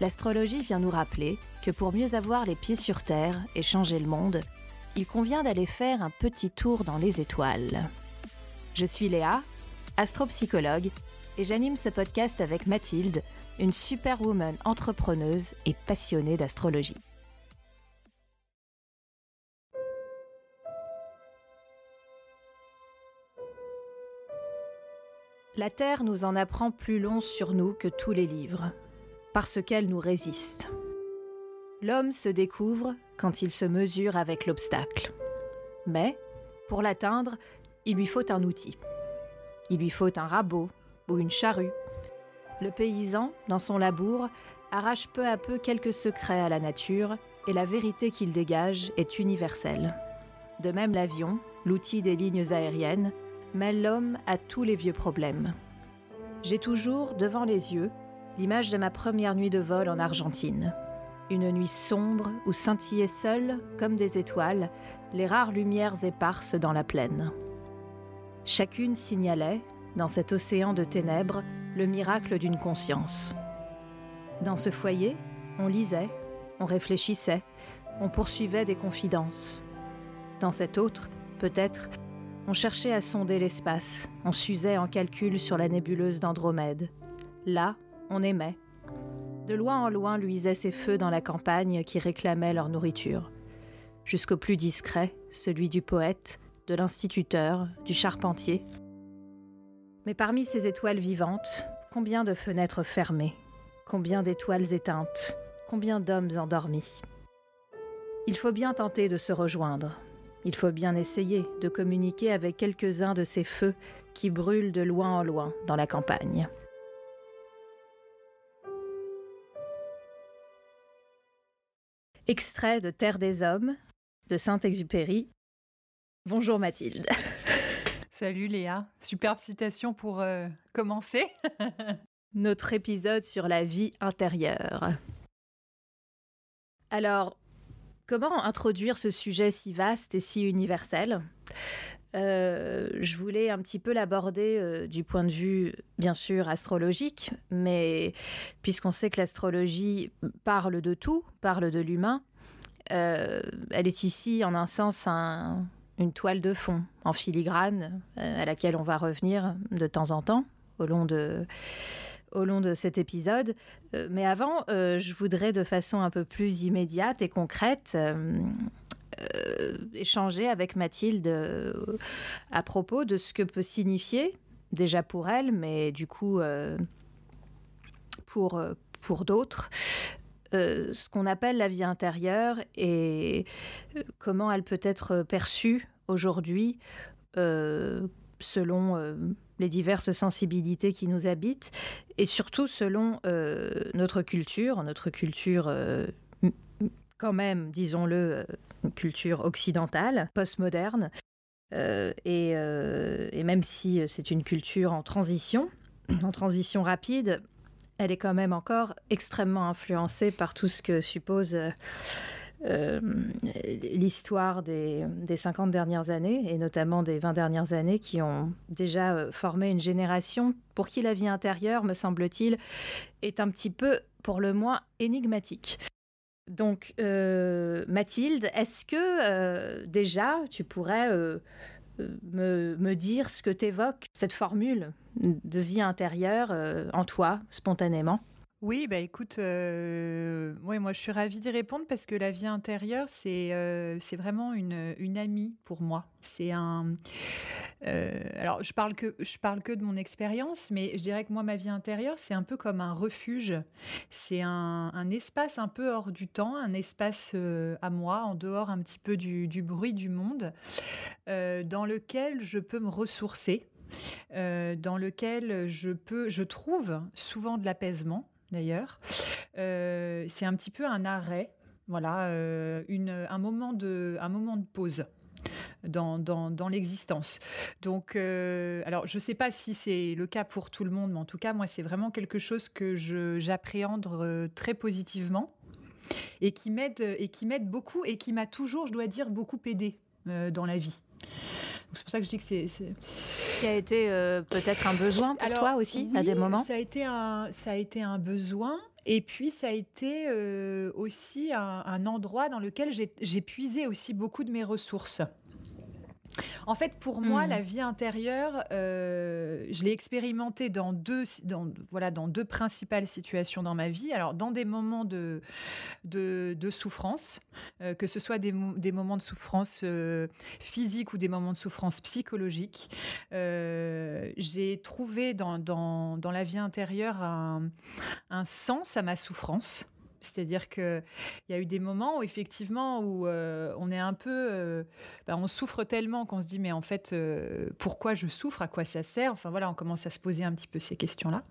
L'astrologie vient nous rappeler que pour mieux avoir les pieds sur Terre et changer le monde, il convient d'aller faire un petit tour dans les étoiles. Je suis Léa, astropsychologue, et j'anime ce podcast avec Mathilde, une superwoman entrepreneuse et passionnée d'astrologie. La Terre nous en apprend plus long sur nous que tous les livres, parce qu'elle nous résiste. L'homme se découvre quand il se mesure avec l'obstacle. Mais, pour l'atteindre, il lui faut un outil. Il lui faut un rabot ou une charrue. Le paysan, dans son labour, arrache peu à peu quelques secrets à la nature et la vérité qu'il dégage est universelle. De même l'avion, l'outil des lignes aériennes, mêle l'homme à tous les vieux problèmes. J'ai toujours devant les yeux l'image de ma première nuit de vol en Argentine. Une nuit sombre où scintillaient seules, comme des étoiles, les rares lumières éparses dans la plaine. Chacune signalait, dans cet océan de ténèbres, le miracle d'une conscience. Dans ce foyer, on lisait, on réfléchissait, on poursuivait des confidences. Dans cet autre, peut-être, on cherchait à sonder l'espace, on s'usait en calcul sur la nébuleuse d'Andromède. Là, on aimait. De loin en loin luisaient ces feux dans la campagne qui réclamaient leur nourriture. Jusqu'au plus discret, celui du poète, de l'instituteur, du charpentier. Mais parmi ces étoiles vivantes, combien de fenêtres fermées, combien d'étoiles éteintes, combien d'hommes endormis. Il faut bien tenter de se rejoindre, il faut bien essayer de communiquer avec quelques-uns de ces feux qui brûlent de loin en loin dans la campagne. Extrait de Terre des Hommes de Saint-Exupéry. Bonjour Mathilde. Salut Léa, superbe citation pour euh, commencer. Notre épisode sur la vie intérieure. Alors, Comment introduire ce sujet si vaste et si universel? Euh, je voulais un petit peu l'aborder euh, du point de vue, bien sûr, astrologique, mais puisqu'on sait que l'astrologie parle de tout, parle de l'humain, euh, elle est ici, en un sens, une toile de fond en filigrane à laquelle on va revenir de temps en temps au long de, au long de cet épisode. Mais avant, je voudrais de façon un peu plus immédiate et concrète euh, échanger avec Mathilde à propos de ce que peut signifier, déjà pour elle, mais du coup pour, pour d'autres, ce qu'on appelle la vie intérieure et comment elle peut être perçue aujourd'hui selon les diverses sensibilités qui nous habitent, et surtout selon euh, notre culture, notre culture euh, quand même, disons-le, euh, une culture occidentale, postmoderne, et, et, même si c'est une culture en transition, en transition rapide, elle est quand même encore extrêmement influencée par tout ce que suppose euh, l'histoire des, des, 50 dernières années, et notamment des 20 dernières années, qui ont déjà euh, formé une génération pour qui la vie intérieure, me semble-t-il, est un petit peu, pour le moins, énigmatique. Donc, euh, Mathilde, est-ce que déjà tu pourrais me, me, dire ce que t'évoque cette formule de vie intérieure en toi, spontanément? Oui, bah écoute, euh, moi je suis ravie d'y répondre parce que la vie intérieure, c'est euh, vraiment une, une amie pour moi. C'est un. Euh, alors je parle que je parle que de mon expérience, mais je dirais que moi ma vie intérieure, c'est un peu comme un refuge. C'est un, espace un peu hors du temps, un espace à moi, en dehors un petit peu du, du bruit du monde, dans lequel je peux me ressourcer. dans lequel je peux, je trouve souvent de l'apaisement, d'ailleurs. Euh, c'est un petit peu un arrêt voilà, un, moment de, un moment de pause dans, dans, l'existence. Donc, euh, alors, je ne sais pas si c'est le cas pour tout le monde, mais en tout cas, moi, c'est vraiment quelque chose que j'appréhende euh, très positivement et qui m'aide beaucoup et qui m'a toujours, je dois dire, beaucoup aidé euh, dans la vie. C'est pour ça que je dis que c'est. Qui a été peut-être un besoin pour toi aussi, à des moments ça a, été un, ça a été un besoin. Et puis, ça a été aussi un, un, endroit dans lequel j'ai puisé aussi beaucoup de mes ressources. En fait, pour moi, hmm. la vie intérieure, euh, je l'ai expérimentée dans deux, voilà, dans deux principales situations dans ma vie. Alors, dans des moments de, de, souffrance, euh, que ce soit des, moments de souffrance euh, physique ou des moments de souffrance psychologique, j'ai trouvé dans, dans, la vie intérieure un, un sens à ma souffrance. C'est-à-dire qu'il y a eu des moments où effectivement où euh, on est un peu, euh, bah, on souffre tellement qu'on se dit mais en fait euh, pourquoi je souffre, à quoi ça sert? Enfin voilà, on commence à se poser un petit peu ces questions-là.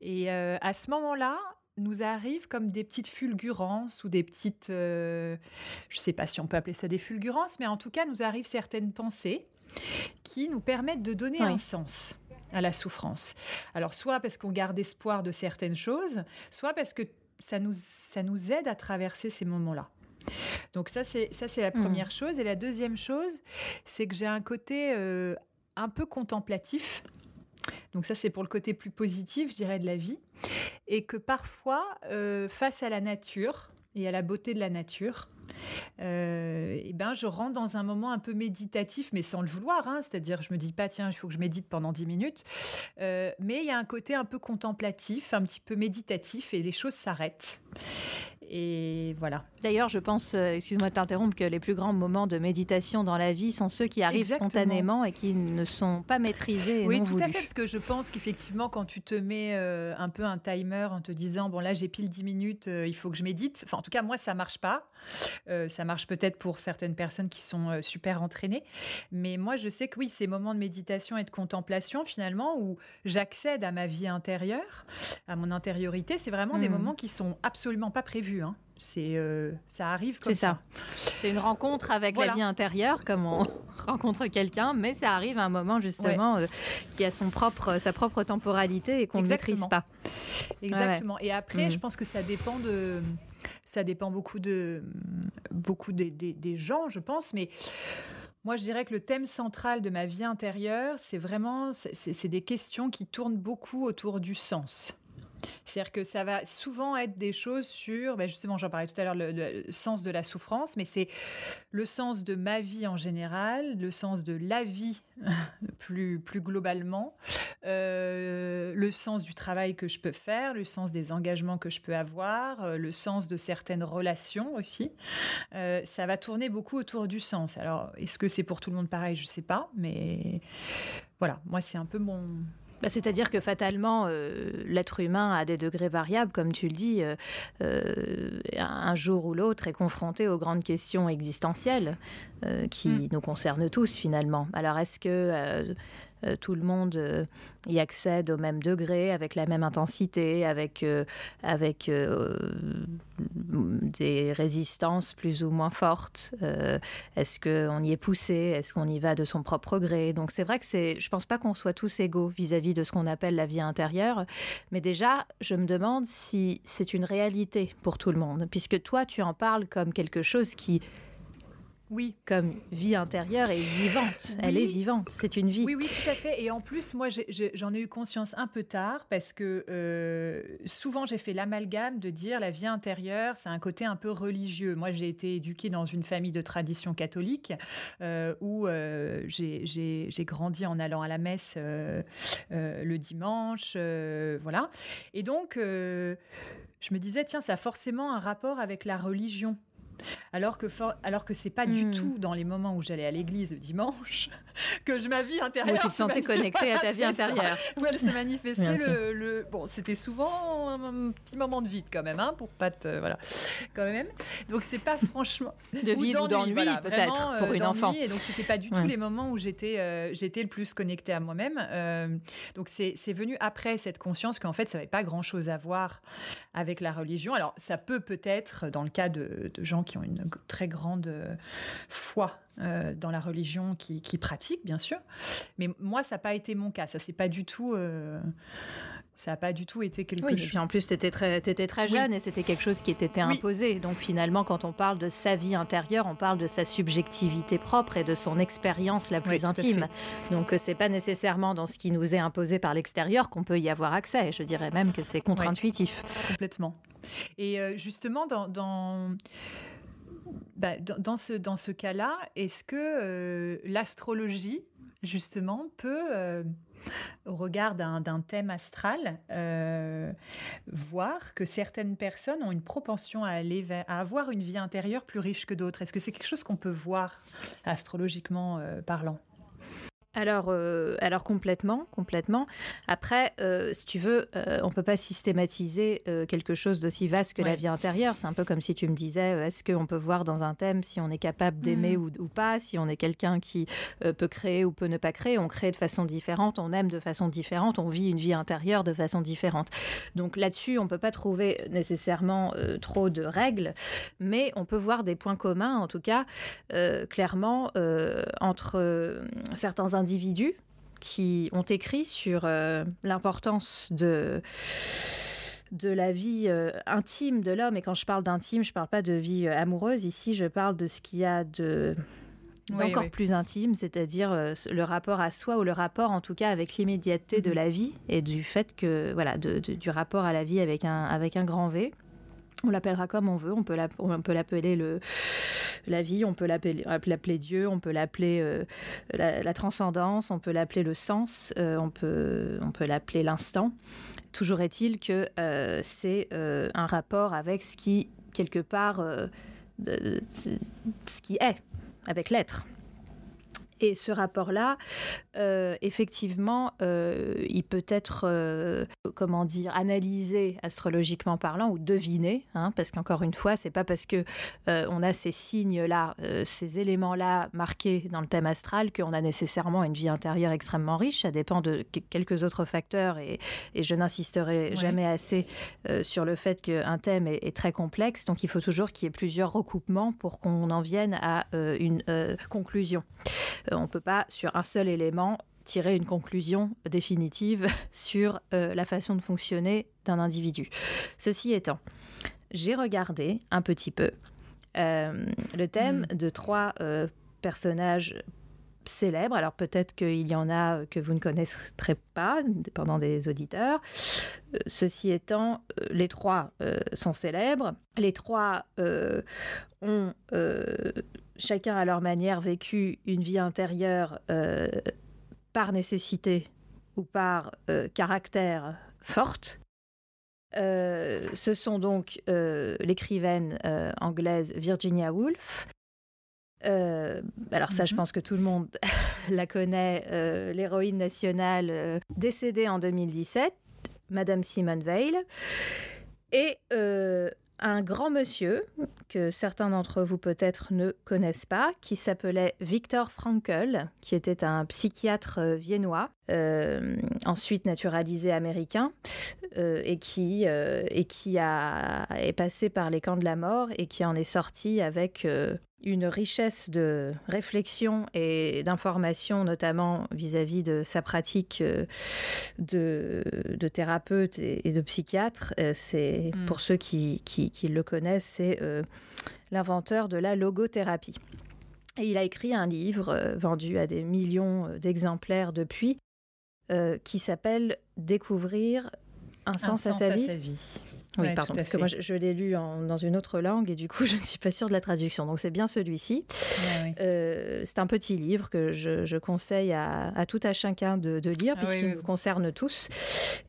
Et à ce moment-là, nous arrivent comme des petites fulgurances ou des petites, je ne sais pas si on peut appeler ça des fulgurances, mais en tout cas nous arrivent certaines pensées qui nous permettent de donner un sens à la souffrance. Alors soit parce qu'on garde espoir de certaines choses, soit parce que ça nous, ça nous aide à traverser ces moments-là. Donc ça, c'est ça, c'est la mmh. première chose. Et la deuxième chose, c'est que j'ai un côté euh, un peu contemplatif. Donc ça, c'est pour le côté plus positif, je dirais, de la vie. Et que parfois, euh, face à la nature et à la beauté de la nature, euh, et ben, je rentre dans un moment un peu méditatif, mais sans le vouloir. Hein. C'est-à-dire, je me dis pas, tiens, il faut que je médite pendant 10 minutes. Euh, mais il y a un côté un peu contemplatif, un petit peu méditatif, et les choses s'arrêtent. Et voilà. D'ailleurs, je pense, euh, excuse-moi de t'interrompre, que les plus grands moments de méditation dans la vie sont ceux qui arrivent spontanément et qui ne sont pas maîtrisés. oui, tout à fait, parce que je pense qu'effectivement, quand tu te mets euh, un peu un timer en te disant, bon là, j'ai pile 10 minutes, euh, il faut que je médite. Enfin, en tout cas, moi, ça marche pas. ça marche peut-être pour certaines personnes qui sont super entraînées. Mais moi, je sais que oui, ces moments de méditation et de contemplation, finalement, où j'accède à ma vie intérieure, à mon intériorité, c'est vraiment des mmh. moments qui sont absolument pas prévus. Hein. C'est, euh, ça arrive comme ça. C'est une rencontre avec la vie intérieure, comme on rencontre quelqu'un, mais ça arrive à un moment justement euh, qui a son propre, sa propre temporalité et qu'on ne maîtrise pas. Exactement. Et après, je mm. pense que ça dépend de, ça dépend beaucoup de, beaucoup des, des gens, je pense, mais. Moi, je dirais que le thème central de ma vie intérieure, c'est vraiment, c'est des questions qui tournent beaucoup autour du sens. C'est-à-dire que ça va souvent être des choses sur, ben justement, j'en parlais tout à l'heure, le, sens de la souffrance, mais c'est le sens de ma vie en général, le sens de la vie plus, plus globalement, euh, le sens du travail que je peux faire, le sens des engagements que je peux avoir, euh, le sens de certaines relations aussi. Euh, ça va tourner beaucoup autour du sens. Alors, est-ce que c'est pour tout le monde pareil? Je ne sais pas, mais voilà, moi, c'est un peu mon bah, c'est-à-dire que fatalement, euh, l'être humain a des degrés variables, comme tu le dis, euh, euh, un jour ou l'autre est confronté aux grandes questions existentielles qui mm. nous concernent tous finalement. Alors est-ce que euh, tout le monde euh, y accède au même degré, avec la même intensité, avec, euh, avec des résistances plus ou moins fortes. Est-ce qu'on y est poussé? Est-ce qu'on y va de son propre gré? Donc c'est vrai que c'est, je pense pas qu'on soit tous égaux vis-à-vis de ce qu'on appelle la vie intérieure, mais déjà, je me demande si c'est une réalité pour tout le monde, puisque toi, tu en parles comme quelque chose qui oui. Comme vie intérieure et vivante. Elle est vivante, c'est une vie. Oui, oui, tout à fait. Et en plus, moi, j'en ai, eu conscience un peu tard parce que euh, souvent, j'ai fait l'amalgame de dire la vie intérieure, c'est un côté un peu religieux. Moi, j'ai été éduquée dans une famille de tradition catholique euh, où euh, j'ai grandi en allant à la messe le dimanche. voilà. Et donc, je me disais, tiens, ça a forcément un rapport avec la religion. Alors que, alors que c'est pas du hmm. tout dans les moments où j'allais à l'église le dimanche que je ma vie intérieure. Où tu te sentais connectée à ta vie intérieure. Où elle s'est manifestée. le, Bon, c'était souvent un petit moment de vide quand même, hein, pour pas te. Voilà, quand même. Donc c'est pas franchement. De vide ou d'ennui, peut-être, pour une euh, enfant. Et donc c'était pas du tout les moments où j'étais euh, j'étais le plus connectée à moi-même. Euh, donc c'est venu après cette conscience qu'en fait ça n'avait pas grand-chose à voir avec la religion. Alors ça peut peut-être, dans le cas de, de gens qui ont une très grande euh, foi euh, dans la religion qui, qui, pratiquent, bien sûr. Mais moi, ça n'a pas été mon cas. Ça c'est pas du tout. Euh, ça n'a pas du tout été quelque oui, chose. Et puis en plus, tu étais très, étais très jeune et c'était quelque chose qui était imposé. Donc finalement, quand on parle de sa vie intérieure, on parle de sa subjectivité propre et de son expérience la plus intime. Donc c'est pas nécessairement dans ce qui nous est imposé par l'extérieur qu'on peut y avoir accès. Je dirais même que c'est contre-intuitif. Complètement. Et justement, dans, dans bah, dans, ce, dans ce cas-là, est-ce que euh, l'astrologie, justement, peut, euh, au regard d'un thème astral, euh, voir que certaines personnes ont une propension à, aller à avoir une vie intérieure plus riche que d'autres? Est-ce que c'est quelque chose qu'on peut voir astrologiquement parlant? Alors, euh, alors complètement, complètement. Après, euh, si tu veux, euh, on peut pas systématiser quelque chose d'aussi vaste que la vie intérieure. C'est un peu comme si tu me disais, est-ce qu'on peut voir dans un thème si on est capable d'aimer mm. ou, pas, si on est quelqu'un qui peut créer ou peut ne pas créer. On crée de façon différente, on aime de façon différente, on vit une vie intérieure de façon différente. Donc là-dessus, on peut pas trouver nécessairement trop de règles, mais on peut voir des points communs, en tout cas, clairement, entre certains individus qui ont écrit sur euh, l'importance de de la vie euh, intime de l'homme. Et quand je parle d'intime, je ne parle pas de vie euh, amoureuse. Ici, je parle de ce qu'il y a de d'encore plus intime, c'est-à-dire le rapport à soi ou le rapport en tout cas avec l'immédiateté de mhm. la vie et du fait que voilà du rapport à la vie avec un avec un grand V. On l'appellera comme on veut. On peut l'appeler le la vie, on peut l'appeler Dieu, on peut l'appeler euh, la, transcendance, on peut l'appeler le sens, euh, on peut, l'appeler l'instant. Toujours est-il que euh, c'est un rapport avec ce qui, part, ce qui est, avec l'être. Et ce rapport-là, euh, effectivement, euh, il peut être, euh, comment dire, analysé astrologiquement parlant ou deviné, hein, parce qu'encore une fois, c'est pas parce que on a ces signes-là, ces éléments-là marqués dans le thème astral qu'on a nécessairement une vie intérieure extrêmement riche. Ça dépend de quelques autres facteurs, et, je n'insisterai jamais assez sur le fait qu'un thème est, est, très complexe. Donc, il faut toujours qu'il y ait plusieurs recoupements pour qu'on en vienne à une conclusion. Euh, on ne peut pas, sur un seul élément, tirer une conclusion définitive sur euh, la façon de fonctionner d'un individu. Ceci étant, j'ai regardé un petit peu euh, le thème hmm. de trois personnages célèbres. Alors peut-être qu'il y en a que vous ne connaîtrez pas, dépendant des auditeurs. ceci étant, les trois sont célèbres. Les trois ont chacun à leur manière vécu une vie intérieure euh, par nécessité ou par euh, caractère forte. Euh, ce sont donc l'écrivaine anglaise Virginia Woolf. alors ça, je mhm. pense que tout le monde la connaît, l'héroïne nationale décédée en 2017, Madame Simone Veil. Et un grand monsieur que certains d'entre vous peut-être ne connaissent pas, qui s'appelait Viktor Frankl, qui était un psychiatre euh, viennois, euh, ensuite naturalisé américain, euh, et qui, et qui a, est passé par les camps de la mort et qui en est sorti avec une richesse de réflexion et d'information, notamment vis-à-vis de sa pratique euh, de, thérapeute et, de psychiatre. Euh, c'est mm. pour ceux qui, le connaissent, c'est euh, l'inventeur de la logothérapie. Et il a écrit un livre vendu à des millions d'exemplaires depuis, qui s'appelle Découvrir un sens, à, sa vie. Oui, pardon, parce que moi je, l'ai lu dans une autre langue et du coup je ne suis pas sûre de la traduction. Donc c'est bien celui-ci. Euh, c'est un petit livre que je, conseille à, tout à chacun de, lire ah puisqu'il nous concerne tous.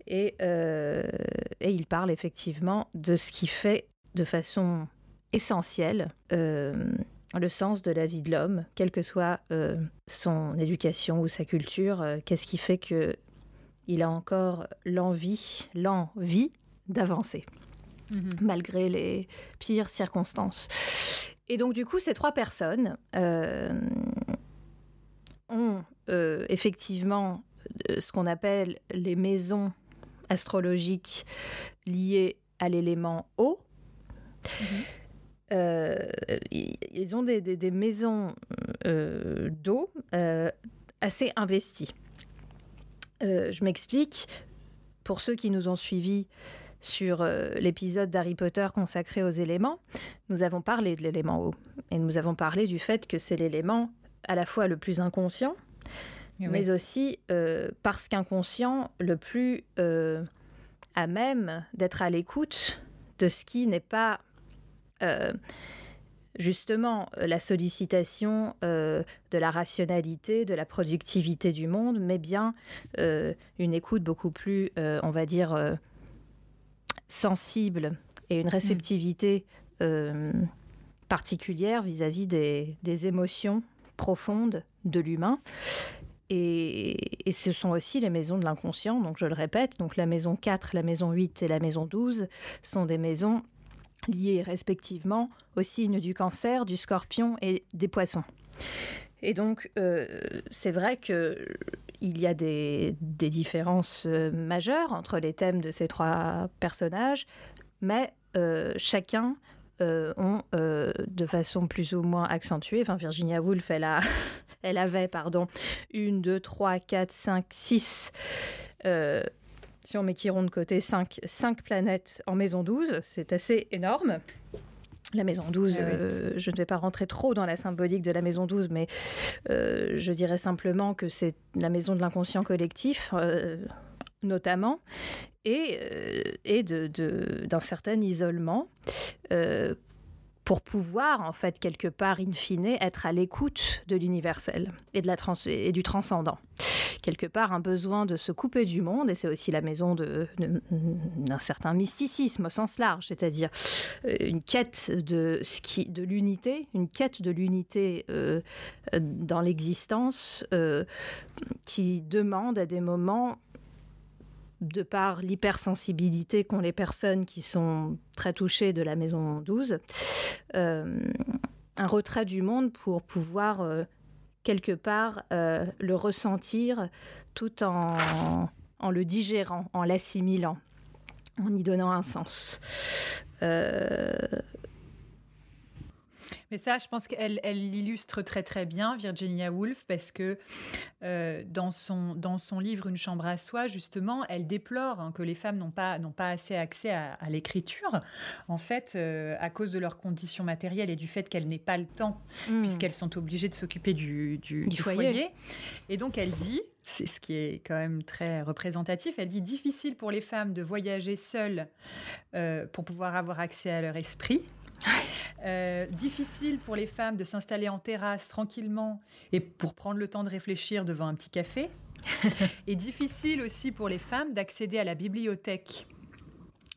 Et, euh, et il parle effectivement de ce qui fait de façon essentiel. Le sens de la vie de l'homme, quelle que soit son éducation ou sa culture, qu'est-ce qui fait que il a encore l'envie, l'envie d'avancer, mhm. malgré les pires circonstances. Et donc, du coup, ces trois personnes euh, ont euh, effectivement euh, ce qu'on appelle les maisons astrologiques liées à l'élément eau. Ils ont des, des maisons d'eau assez investies. je m'explique. Pour ceux qui nous ont suivis sur euh, l'épisode d'Harry Potter consacré aux éléments, nous avons parlé de l'élément eau. Et nous avons parlé du fait que c'est l'élément à la fois le plus inconscient, mais aussi euh, parce qu'inconscient, le plus euh, à même d'être à l'écoute de ce qui n'est pas justement la sollicitation de la rationalité, de la productivité du monde, mais bien une écoute beaucoup plus, on va dire, sensible et une réceptivité euh, particulière vis-à-vis des, émotions profondes de l'humain. Et, ce sont aussi les maisons de l'inconscient, donc je le répète, donc la maison 4, la maison 8 et la maison 12 sont des maisons liées respectivement aux signes du cancer, du scorpion et des poissons. Et donc, euh, c'est vrai qu'il y a des, différences euh, majeures entre les thèmes de ces trois personnages, mais euh, chacun ont de façon plus ou moins accentuée. Enfin, Virginia Woolf, elle, a, elle avait, pardon, une, deux, trois, quatre, cinq, six si on met Chiron de côté, cinq, cinq planètes en maison 12, c'est assez énorme. La maison 12, euh, je ne vais pas rentrer trop dans la symbolique de la maison 12, mais euh, je dirais simplement que c'est la maison de l'inconscient collectif, euh, notamment, et, et d'un de, certain isolement pour pouvoir, en fait, quelque part, in fine, être à l'écoute de l'universel et, de la et du transcendant quelque part un besoin de se couper du monde, et c'est aussi la maison d'un certain mysticisme au sens large, c'est-à-dire euh, une quête de, de l'unité, une quête de l'unité euh, dans l'existence euh, qui demande à des moments de par l'hypersensibilité qu'ont les personnes qui sont très touchées de la maison 12, un retrait du monde pour pouvoir quelque part euh, le ressentir tout en, en le digérant, en l'assimilant, en y donnant un sens. Euh, mais ça, je pense qu'elle elle l'illustre très très bien, Virginia Woolf, parce que euh, dans, son, dans son livre Une chambre à soi, justement, elle déplore hein, que les femmes n'ont pas, pas assez accès à, l'écriture, en fait, euh, à cause de leurs conditions matérielles et du fait qu'elles n'aient pas le temps, hmm. puisqu'elles sont obligées de s'occuper du, du, foyer. Et donc, elle dit, c'est ce qui est quand même très représentatif. Elle dit difficile pour les femmes de voyager seules euh, pour pouvoir avoir accès à leur esprit. Euh, difficile pour les femmes de s'installer en terrasse tranquillement et pour prendre le temps de réfléchir devant un petit café. et difficile aussi pour les femmes d'accéder à la bibliothèque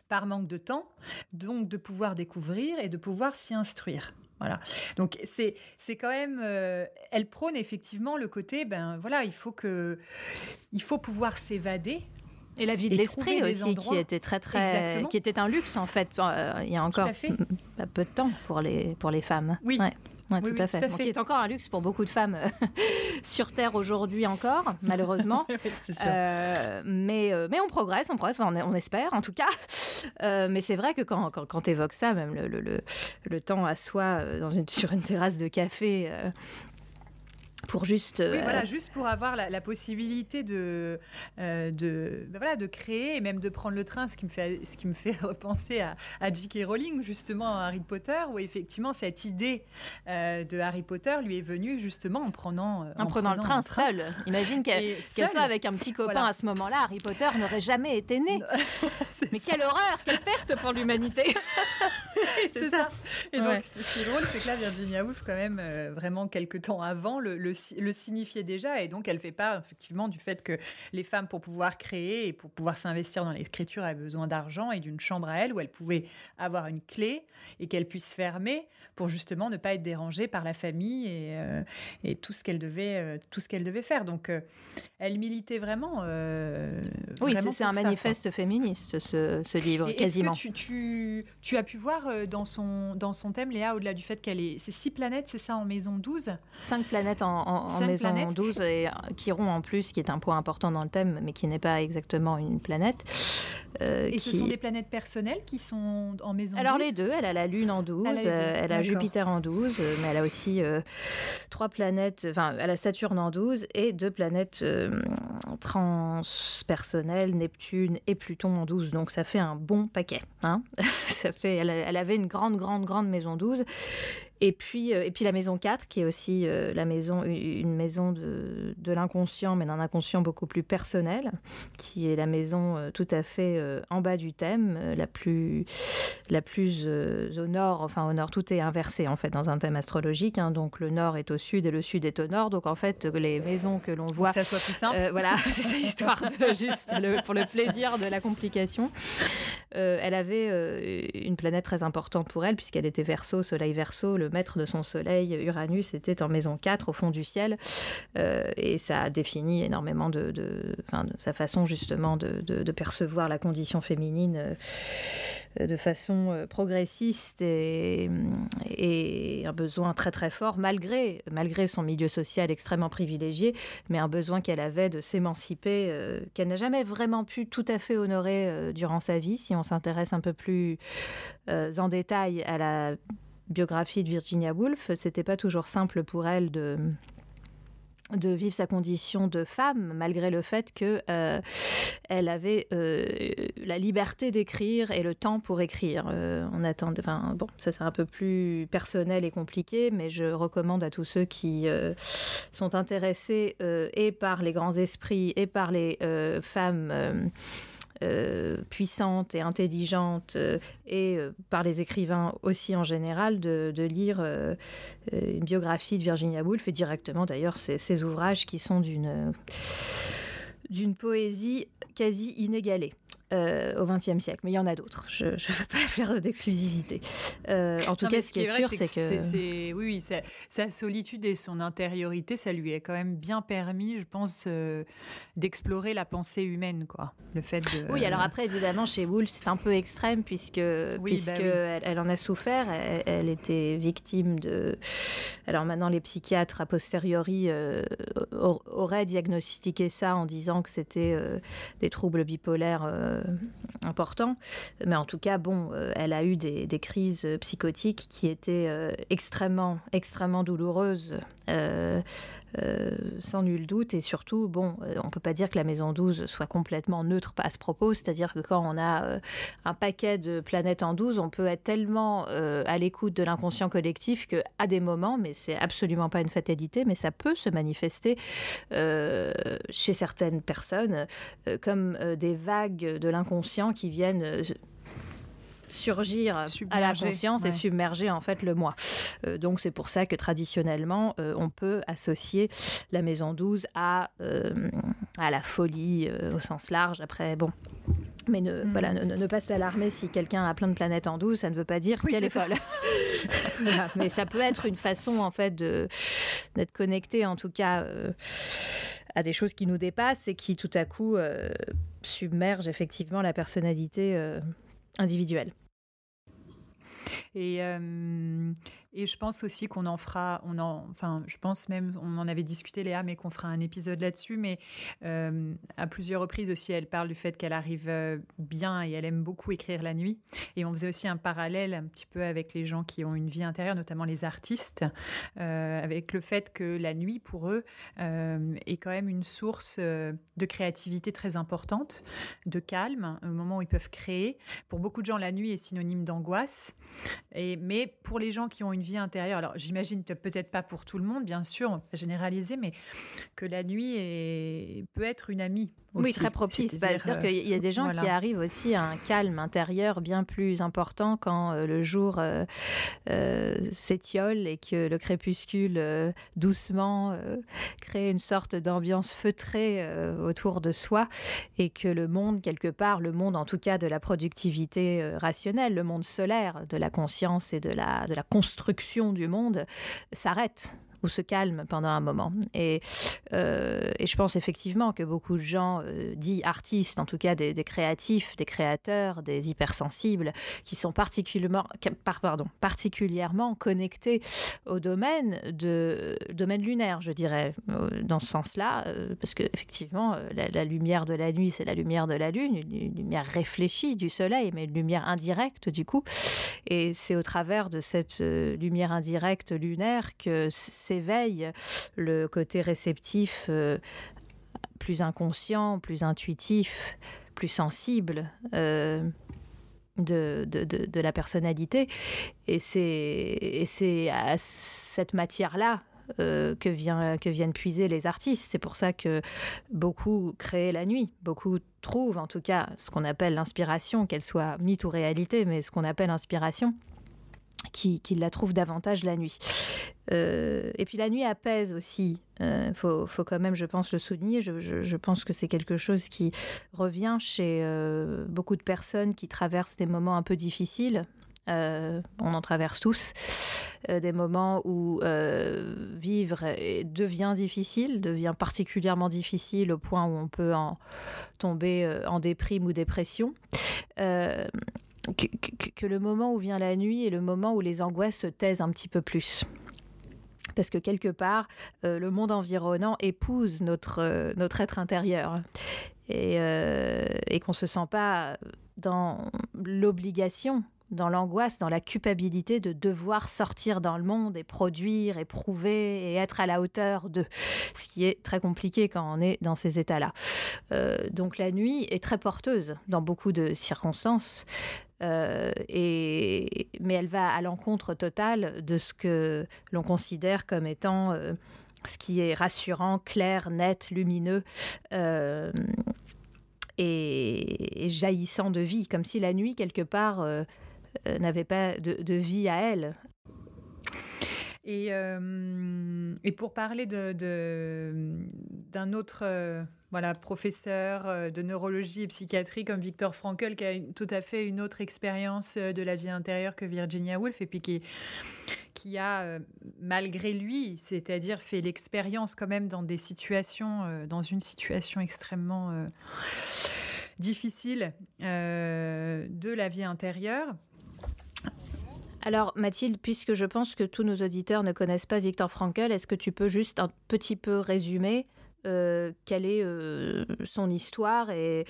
par manque de temps, donc de pouvoir découvrir et de pouvoir s'y instruire. Voilà. Donc c'est c'est quand même euh, elle prône effectivement le côté ben voilà, il faut que il faut pouvoir s'évader et la vie de l'esprit aussi, qui était très très, qui était un luxe en fait. Euh, il y a encore peu de temps pour les pour les femmes. Oui. tout, à fait. qui est encore un luxe pour beaucoup de femmes euh, sur Terre aujourd'hui encore, malheureusement. euh, mais, mais on progresse, on progresse, on, on espère en tout cas. mais c'est vrai que quand, quand, quand tu évoques ça, même le, le, le, temps à soi dans une, sur une terrasse de café pour juste oui, voilà, euh, juste pour avoir la, possibilité de euh, de ben voilà de créer et même de prendre le train ce qui me fait ce qui me fait repenser à, à J.K. Rowling justement à Harry Potter où effectivement cette idée euh, de Harry Potter lui est venue justement en prenant en, prenant, le train, seul. Imagine qu'elle soit avec un petit copain à ce moment-là Harry Potter n'aurait jamais été né. Mais quelle horreur quelle perte pour l'humanité. C'est ça. et donc ce qui est drôle c'est que là Virginia Woolf quand même vraiment quelques temps avant le le, signifiait déjà. Et donc, elle fait part effectivement du fait que les femmes, pour pouvoir créer et pour pouvoir s'investir dans l'écriture, avaient besoin d'argent et d'une chambre à elle où elle pouvait avoir une clé et qu'elle puisse fermer pour justement ne pas être dérangée par la famille et, euh, tout ce qu'elle devait, euh, qu'elle devait faire. Donc, euh, elle militait vraiment. Oui, c'est un manifeste féministe, ce, ce livre, quasiment. Est-ce que tu, tu, as pu voir dans son, dans son thème, Léa, au-delà du fait qu'elle est. C'est six planètes, c'est ça, en maison 12 Cinq planètes en, en, maison 12, et Chiron en plus, qui est un point important dans le thème, mais qui n'est pas exactement une planète. et ce sont des planètes personnelles qui sont en maison Alors les deux, elle a la Lune en 12, elle a, Jupiter en 12, mais elle a aussi trois planètes, enfin, elle a Saturne en 12 et deux planètes euh, Neptune et Pluton en 12. Donc ça fait un bon paquet. Hein ça fait, elle, elle, avait une grande, grande, grande maison 12. Et puis, euh, et puis la maison 4, qui est aussi euh, la maison, une maison de, de l'inconscient, mais d'un inconscient beaucoup plus personnel, qui est la maison euh, tout à fait en bas du thème, la plus, la plus au nord, enfin au nord, tout est inversé en fait dans un thème astrologique. Hein, donc le nord est au sud et le sud est au nord. Donc en fait, les maisons que l'on voit. que ça soit plus simple. voilà, c'est ça histoire de juste pour le plaisir de la complication. elle avait une planète très importante pour elle, puisqu'elle était verso, soleil verso, le maître de son soleil, Uranus, était en maison 4 au fond du ciel. Euh, et ça a défini énormément de, sa façon justement de, percevoir la condition féminine euh, de façon euh, progressiste et, et, un besoin très très fort, malgré, malgré son milieu social extrêmement privilégié, mais un besoin qu'elle avait de s'émanciper, qu'elle n'a jamais vraiment pu tout à fait honorer durant sa vie, si on s'intéresse un peu plus en détail à la biographie de Virginia Woolf, c'était pas toujours simple pour elle de de vivre sa condition de femme, malgré le fait que euh, elle avait euh, la liberté d'écrire et le temps pour écrire. Euh, on attend, bon, ça c'est un peu plus personnel et compliqué, mais je recommande à tous ceux qui sont intéressés et par les grands esprits et par les femmes euh, puissante et intelligente euh, et euh, par les écrivains aussi en général de, lire une biographie de Virginia Woolf et directement d'ailleurs ces ouvrages qui sont d'une d'une poésie quasi inégalée. Euh, au XXe siècle. Mais il y en a d'autres. Je ne veux pas faire d'exclusivité. Euh, en tout cas, ce qui est, sûr, c'est que... oui, sa solitude et son intériorité, ça lui a quand même bien permis, je pense, euh, d'explorer la pensée humaine. Quoi. Le fait de, oui, alors après, évidemment, chez Woolf, c'est un peu extrême puisque, bah puisque elle, en a souffert. Elle, était victime de... Alors maintenant, les psychiatres, a posteriori, auraient diagnostiqué ça en disant que c'était des troubles bipolaires important. Mais en tout cas, bon, euh, elle a eu des, crises psychotiques qui étaient euh, extrêmement, extrêmement douloureuses. sans nul doute. Et surtout, bon, on peut pas dire que la maison 12 soit complètement neutre à ce propos. C'est-à-dire que quand on a un paquet de planètes en 12, on peut être tellement à l'écoute de l'inconscient collectif que à des moments, mais c'est absolument pas une fatalité, mais ça peut se manifester chez certaines personnes comme des vagues de l'inconscient qui viennent euh, surgir à la conscience et submerger en fait le moi. Euh, donc c'est pour ça que traditionnellement euh, on peut associer la maison 12 à, à la folie au sens large. Après bon. Mais ne, mm. voilà, ne, pas s'alarmer si quelqu'un a plein de planètes en 12, ça ne veut pas dire qu'elle est, folle. Mais ça peut être une façon en fait d'être connecté en tout cas à des choses qui nous dépassent et qui tout à coup euh, submergent effectivement la personnalité euh, individuelle. Euh, et je pense aussi qu'on en fera, on en, enfin, je pense même, on en avait discuté Léa, mais qu'on fera un épisode là-dessus. Mais euh, à plusieurs reprises aussi, elle parle du fait qu'elle arrive euh, bien et elle aime beaucoup écrire la nuit. Et on faisait aussi un parallèle un petit peu avec les gens qui ont une vie intérieure, notamment les artistes, euh, avec le fait que la nuit pour eux est quand même une source de créativité très importante, de calme, au moment où ils peuvent créer. Pour beaucoup de gens, la nuit est synonyme d'angoisse. Et mais pour les gens qui ont une une vie intérieure. Alors j'imagine peut-être pas pour tout le monde, bien sûr, on généraliser, mais que la nuit peut être une amie oui, très propice. C'est-à-dire euh, qu'il y a des gens qui arrivent aussi à un calme intérieur bien plus important quand euh, le jour euh, s'étiole et que le crépuscule doucement crée une sorte d'ambiance feutrée autour de soi et que le monde, quelque part, le monde en tout cas de la productivité rationnelle, le monde solaire, de la conscience et de la, de la construction du monde, s'arrête ou se calme pendant un moment. Et, euh, et je pense effectivement que beaucoup de gens, euh, dits artistes, en tout cas des, créatifs, des créateurs, des hypersensibles, qui sont particulièrement, pardon, particulièrement connectés au domaine, de, domaine lunaire, je dirais, euh, dans ce sens-là, parce que effectivement, la, lumière de la nuit, c'est la lumière de la lune, une, lumière réfléchie du soleil, mais une lumière indirecte du coup. Et c'est au travers de cette lumière indirecte lunaire que s'éveille le côté réceptif euh, plus inconscient, plus intuitif, plus sensible. Euh, de, de, la personnalité. Et c'est à cette matière-là euh, que, vient, que viennent puiser les artistes. C'est pour ça que beaucoup créent la nuit, beaucoup trouvent en tout cas ce qu'on appelle l'inspiration, qu'elle soit mythe ou réalité, mais ce qu'on appelle inspiration qui, la trouve davantage la nuit. Euh, et puis la nuit apaise aussi. Il euh, faut, quand même, je pense, le souligner. Je, pense que c'est quelque chose qui revient chez euh, beaucoup de personnes qui traversent des moments un peu difficiles. on en traverse tous. des moments où vivre devient difficile, devient particulièrement difficile au point où on peut en tomber en déprime ou dépression que, le moment où vient la nuit est le moment où les angoisses se taisent un petit peu plus parce que quelque part, euh, le monde environnant épouse notre, euh, notre être intérieur et, euh, qu'on ne se sent pas dans l'obligation dans l'angoisse, dans la culpabilité de devoir sortir dans le monde et produire et prouver et être à la hauteur de ce qui est très compliqué quand on est dans ces états-là. Donc la nuit est très porteuse dans beaucoup de circonstances. Euh, et, mais elle va à l'encontre totale de ce que l'on considère comme étant euh, ce qui est rassurant, clair, net, lumineux et, jaillissant de vie, comme si la nuit, quelque part, euh, n'avait pas de, vie à elle. Et, euh, pour parler d'un de, autre euh, voilà, professeur de neurologie et psychiatrie comme Victor Frankl, qui a tout à fait une autre expérience de la vie intérieure que Virginia Woolf, et puis qui, qui a, malgré lui, c'est-à-dire fait l'expérience quand même dans des situations, dans une situation extrêmement difficile de la vie intérieure, alors Mathilde, puisque je pense que tous nos auditeurs ne connaissent pas Victor Frankl, est-ce que tu peux juste un petit peu résumer euh, quelle est euh, son histoire et,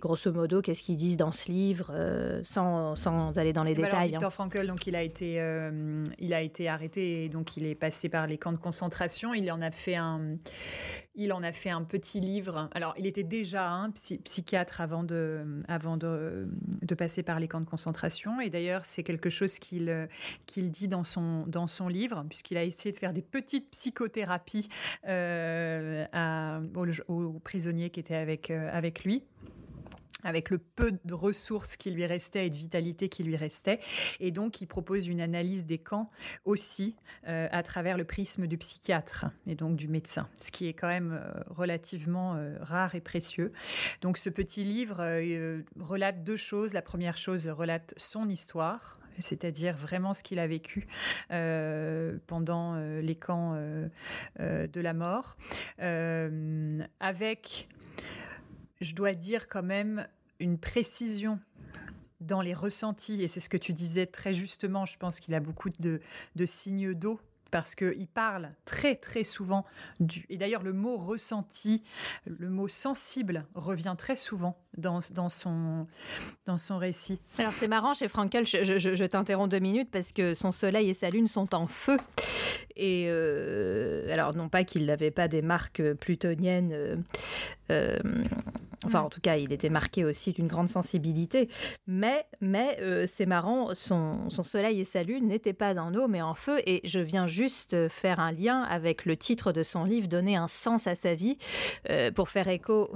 grosso modo qu'est-ce qu'ils disent dans ce livre euh, sans, sans, aller dans les détails. Alors, Victor hein. Frankl, donc il a été il a été arrêté et donc il est passé par les camps de concentration. Il en a fait un il en a fait un petit livre. Alors il était déjà un psychiatre avant de avant de, de, passer par les camps de concentration et d'ailleurs c'est quelque chose qu'il qu'il dit dans son dans son livre puisqu'il a essayé de faire des petites psychothérapies. Euh, aux, prisonniers qui étaient avec, euh, avec lui avec le peu de ressources qui lui restaient et de vitalité qui lui restait. Et donc, il propose une analyse des camps aussi euh, à travers le prisme du psychiatre et donc du médecin, ce qui est quand même relativement rare et précieux. Donc, ce petit livre relate deux choses. La première chose relate son histoire, c'est-à-dire vraiment ce qu'il a vécu euh, pendant euh, les camps euh, de la mort, avec, je dois dire quand même, une précision dans les ressentis, et c'est ce que tu disais très justement, je pense qu'il a beaucoup de, de signes d'eau parce qu'il parle très très souvent du... Et d'ailleurs le mot ressenti, le mot sensible revient très souvent dans, dans, son, dans son récit. Alors c'est marrant chez Frankel, je, t'interromps deux minutes parce que son soleil et sa lune sont en feu. Et euh, alors non pas qu'il n'avait pas des marques plutoniennes. Euh, Enfin, en tout cas, il était marqué aussi d'une grande sensibilité. Mais, mais euh, c'est marrant, son, son, soleil et sa lune n'étaient pas en eau, mais en feu. Et je viens juste faire un lien avec le titre de son livre, Donner un sens à sa vie, euh, pour faire écho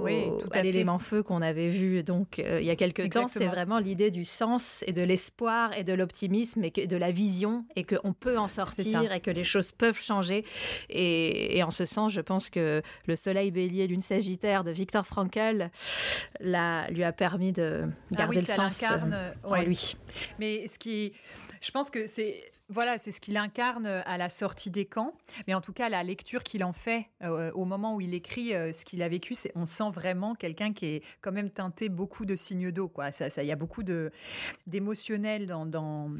à, l'élément feu qu'on avait vu donc euh, il y a quelques temps. C'est vraiment l'idée du sens et de l'espoir et de l'optimisme et de la vision et qu'on peut en sortir et que les choses peuvent changer. Et, et, en ce sens, je pense que le soleil bélier, lune sagittaire de Victor Frankl la, lui a permis de ah garder le sens euh, en lui. Mais ce qui, je pense que c'est voilà, c'est ce qu'il incarne à la sortie des camps. Mais en tout cas, la lecture qu'il en fait euh, au moment où il écrit euh, ce qu'il a vécu, c'est, on sent vraiment quelqu'un qui est quand même teinté beaucoup de signes d'eau. Quoi. Ça, ça, il y a beaucoup de, d'émotionnel dans,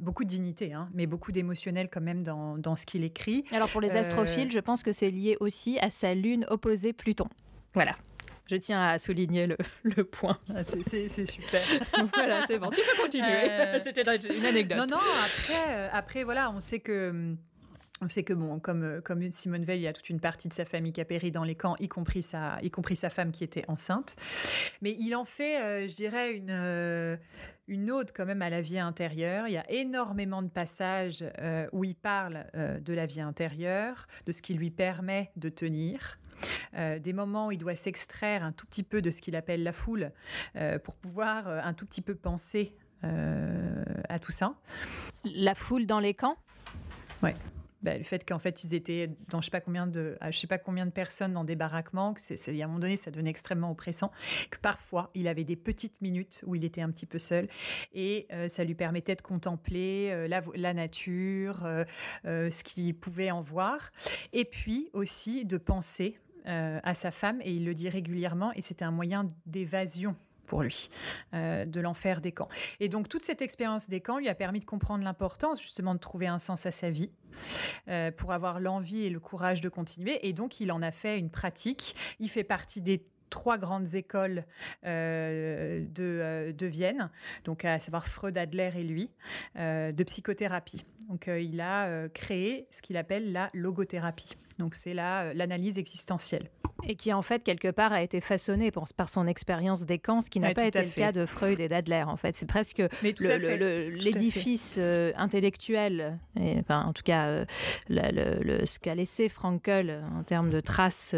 beaucoup de dignité, hein, mais beaucoup d'émotionnel quand même dans, dans ce qu'il écrit. Alors pour les astrophiles, je pense que c'est lié aussi à sa lune opposée Pluton. Voilà. Je tiens à souligner le, le point. Ah, c'est super. voilà, c'est bon. Tu peux continuer. Euh, C'était une anecdote. Non, non, après, euh, après voilà, on sait que. On sait que, bon, comme, euh, comme Simone Veil, il y a toute une partie de sa famille qui a péri dans les camps, y compris sa, y compris sa femme qui était enceinte. Mais il en fait, je dirais, une, une ode quand même à la vie intérieure. Il y a énormément de passages où il parle de la vie intérieure, de ce qui lui permet de tenir. Euh, des moments où il doit s'extraire un tout petit peu de ce qu'il appelle la foule euh, pour pouvoir euh, un tout petit peu penser à tout ça. La foule dans les camps? Ouais. Bah, le fait qu'en fait ils étaient dans je sais pas combien de je sais pas combien de personnes dans des baraquements que c'est à un moment donné ça devenait extrêmement oppressant que parfois il avait des petites minutes où il était un petit peu seul et ça lui permettait de contempler la, la, nature ce qu'il pouvait en voir et puis aussi de penser euh, à sa femme et il le dit régulièrement et c'était un moyen d'évasion pour lui, euh, de l'enfer des camps. Et donc toute cette expérience des camps lui a permis de comprendre l'importance justement de trouver un sens à sa vie, euh, pour avoir l'envie et le courage de continuer. Et donc il en a fait une pratique. Il fait partie des trois grandes écoles de, de, Vienne, donc à savoir Freud, Adler et lui, de psychothérapie. Donc il a créé ce qu'il appelle la logothérapie. Donc c'est euh, l'analyse existentielle. Et qui en fait quelque part a été façonné par son expérience des camps, ce qui n'a pas été le cas de Freud et d'Adler. En fait, c'est presque l'édifice euh, intellectuel, et, enfin en tout cas euh, le, ce qu'a laissé Frankel en termes de traces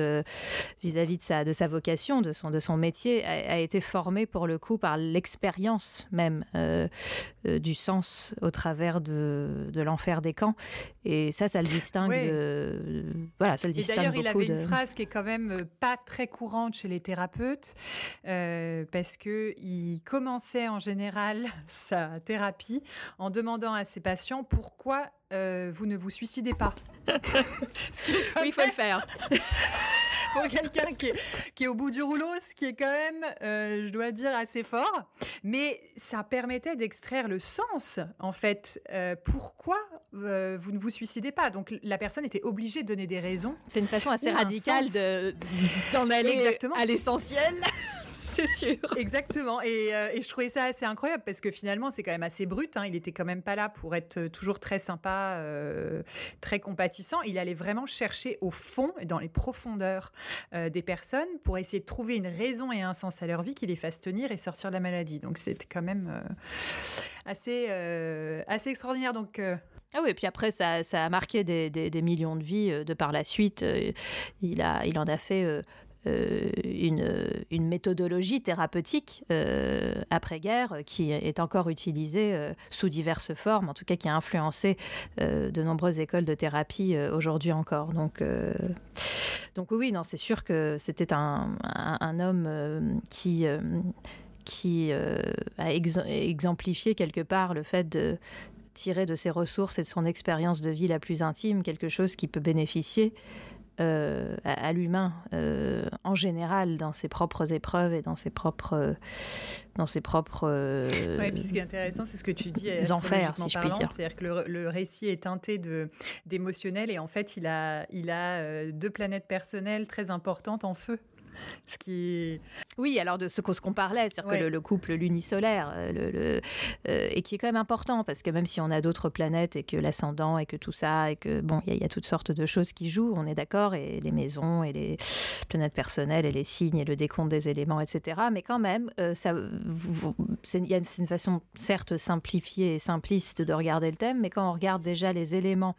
vis-à-vis de sa de sa vocation, de son métier, a, été formé pour le coup par l'expérience même du sens au travers de, de l'enfer des camps. Et ça, ça le distingue voilà, ça le distingue D'ailleurs, il avait une phrase qui est quand même euh, pas très courante chez les thérapeutes, euh, parce que il commençait en général sa thérapie en demandant à ses patients pourquoi euh, vous ne vous suicidez pas. oui, il faut le faire. pour quelqu'un qui, qui est, au bout du rouleau, ce qui est quand même, euh, je dois dire, assez fort. Mais ça permettait d'extraire le sens, en fait. Euh, pourquoi euh, vous ne vous suicidez pas? Donc la personne était obligée de donner des raisons. C'est une façon assez radicale d'en aller à l'essentiel. c'est sûr. Exactement. Euh, et, je trouvais ça assez incroyable parce que finalement, c'est quand même assez brut. Hein. Il était quand même pas là pour être toujours très sympa, euh, très compatissant. Il allait vraiment chercher au fond, dans les profondeurs euh, des personnes, pour essayer de trouver une raison et un sens à leur vie qui les fasse tenir et sortir de la maladie. Donc c'était quand même assez, assez extraordinaire. Donc ah oui, et puis après, ça, ça a marqué des, des, millions de vies de par la suite. il, a, il en a fait euh, une, une, méthodologie thérapeutique euh, après-guerre qui est encore utilisée euh, sous diverses formes, en tout cas qui a influencé de nombreuses écoles de thérapie aujourd'hui encore. Donc, donc oui, non, c'est sûr que c'était un, un, homme qui qui a exemplifié quelque part le fait de tirer de ses ressources et de son expérience de vie la plus intime quelque chose qui peut bénéficier euh, à, l'humain euh, en général dans ses propres épreuves et dans ses propres dans ses propres euh, puis ce qui est intéressant c'est ce que tu dis enfers si je puis dire. c'est-à-dire que le, récit est teinté de d'émotionnel et en fait il a il a deux planètes personnelles très importantes en feu ce qui Oui, alors de ce qu'on parlait, c'est-à-dire que le, couple lunisolaire, euh, le, euh, et qui est quand même important, parce que même si on a d'autres planètes et que l'ascendant et que tout ça, et que bon, il y, a toutes sortes de choses qui jouent, on est d'accord, et les maisons et les planètes personnelles et les signes et le décompte des éléments, etc. Mais quand même, euh, ça, c'est une façon certes simplifiée et simpliste de regarder le thème, mais quand on regarde déjà les éléments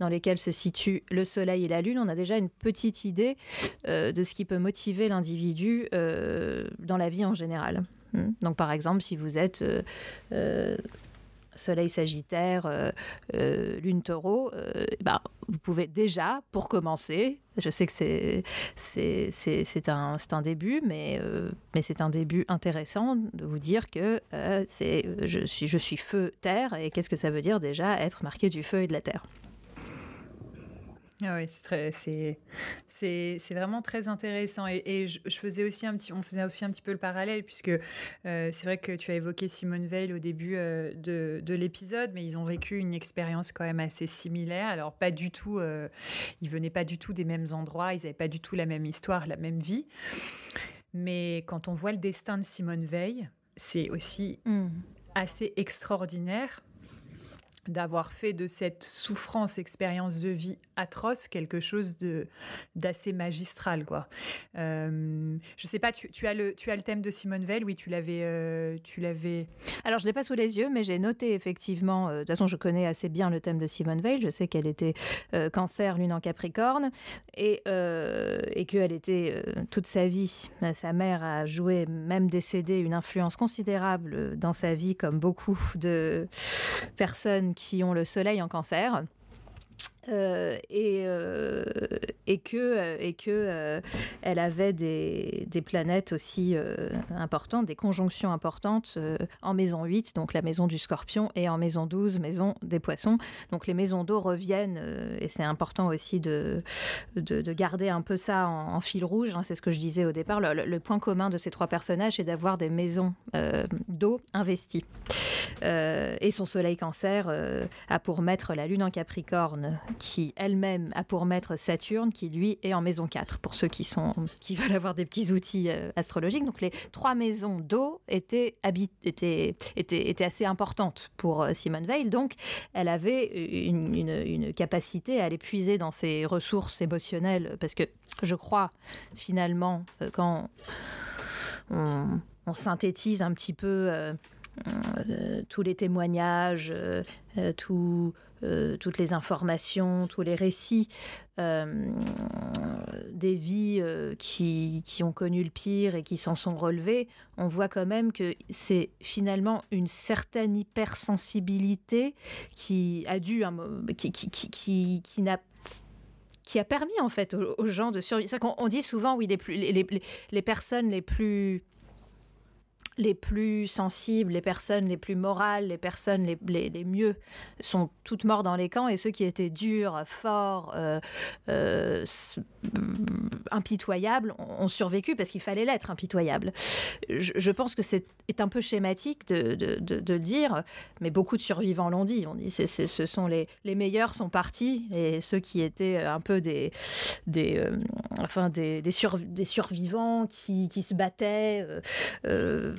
dans lesquels se situent le Soleil et la Lune, on a déjà une petite idée de ce qui peut motiver l'individu. Euh, dans la vie en général. Hmm. Donc par exemple, si vous êtes euh, euh, Soleil Sagittaire, Lune Taureau, bah, vous pouvez déjà, pour commencer, je sais que c'est, c'est, un, un début, mais, mais c'est un début intéressant de vous dire que c'est, je, suis, je suis feu-terre, et qu'est-ce que ça veut dire déjà être marqué du feu et de la terre? Ah oui, c'est c'est vraiment très intéressant et, je, faisais aussi un petit, on faisait aussi un petit peu le parallèle puisque euh, c'est vrai que tu as évoqué Simone Veil au début euh, de, de l'épisode, mais ils ont vécu une expérience quand même assez similaire. Alors pas du tout, euh, ils venaient pas du tout des mêmes endroits, ils n'avaient pas du tout la même histoire, la même vie. Mais quand on voit le destin de Simone Veil, c'est aussi mmh. assez extraordinaire d'avoir fait de cette souffrance, expérience de vie atroce quelque chose de d'assez magistral quoi. Euh, je sais pas, tu, as le tu as le thème de Simone Veil, oui, tu l'avais euh, tu l'avais. Alors je l'ai pas sous les yeux, mais j'ai noté effectivement. Euh, de toute façon, je connais assez bien le thème de Simone Veil. Je sais qu'elle était euh, cancer, lune en Capricorne, et et qu'elle était toute sa vie. Sa mère a joué, même décédée, une influence considérable dans sa vie, comme beaucoup de personnes qui ont le soleil en cancer. Euh, et, euh, que, euh, que elle avait des, planètes aussi importantes, des conjonctions importantes en maison 8, donc la maison du scorpion, et en maison 12, maison des poissons. Donc les maisons d'eau reviennent, et c'est important aussi de, de, garder un peu ça en, fil rouge. Hein, c'est ce que je disais au départ. Le, point commun de ces trois personnages, c'est d'avoir des maisons d'eau investies. et son soleil cancer a pour maître la lune en Capricorne qui elle-même a pour maître Saturne, qui lui est en maison 4, pour ceux qui, sont, qui veulent avoir des petits outils euh, astrologiques. Donc les trois maisons d'eau étaient, étaient, étaient, étaient, assez importantes pour euh, Simone Veil. Donc elle avait une, capacité à aller puiser dans ses ressources émotionnelles, parce que je crois finalement, euh, quand on, synthétise un petit peu... tous les témoignages, tout, euh, toutes les informations, tous les récits euh, des vies euh, qui, qui, ont connu le pire et qui s'en sont relevées, on voit quand même que c'est finalement une certaine hypersensibilité qui a dû, qui, qui, qui, qui n'a qui a permis en fait aux, gens de survivre. On dit souvent, oui, les, plus, les, les, les personnes les plus les plus sensibles, les personnes les plus morales, les personnes les, les, mieux sont toutes mortes dans les camps et ceux qui étaient durs, forts, euh, euh, impitoyables ont survécu parce qu'il fallait l'être impitoyable. Je, pense que c'est un peu schématique de, de, de, le dire, mais beaucoup de survivants l'ont dit. On dit c'est, ce sont les, les meilleurs sont partis et ceux qui étaient un peu des, des, euh, enfin des, des, des survivants qui, qui, se battaient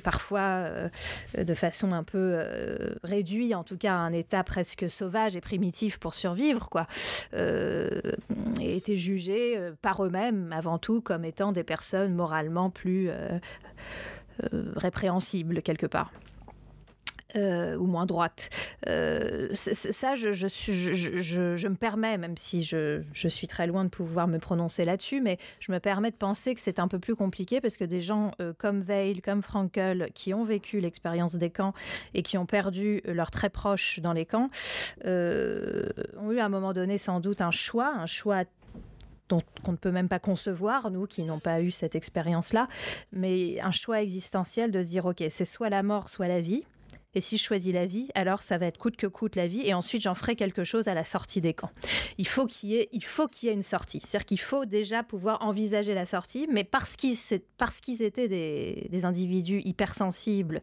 parfois euh, de façon un peu euh, réduite, en tout cas à un état presque sauvage et primitif pour survivre, quoi, euh, et étaient jugés par eux-mêmes avant tout comme étant des personnes moralement plus répréhensibles quelque part. Euh, ou moins droite. Euh, ça, je, me permets, même si je, suis très loin de pouvoir me prononcer là-dessus, mais je me permets de penser que c'est un peu plus compliqué parce que des gens euh, comme Veil, comme Frankel, qui ont vécu l'expérience des camps et qui ont perdu leurs très proches dans les camps, ont eu à un moment donné sans doute un choix, un choix dont on ne peut même pas concevoir, nous qui n'ont pas eu cette expérience-là, mais un choix existentiel de se dire, OK, c'est soit la mort, soit la vie. Et si je choisis la vie, alors ça va être coûte que coûte la vie. Et ensuite, j'en ferai quelque chose à la sortie des camps. Il faut qu'il y ait, une sortie. C'est-à-dire qu'il faut déjà pouvoir envisager la sortie, mais parce qu'ils, étaient des, individus hypersensibles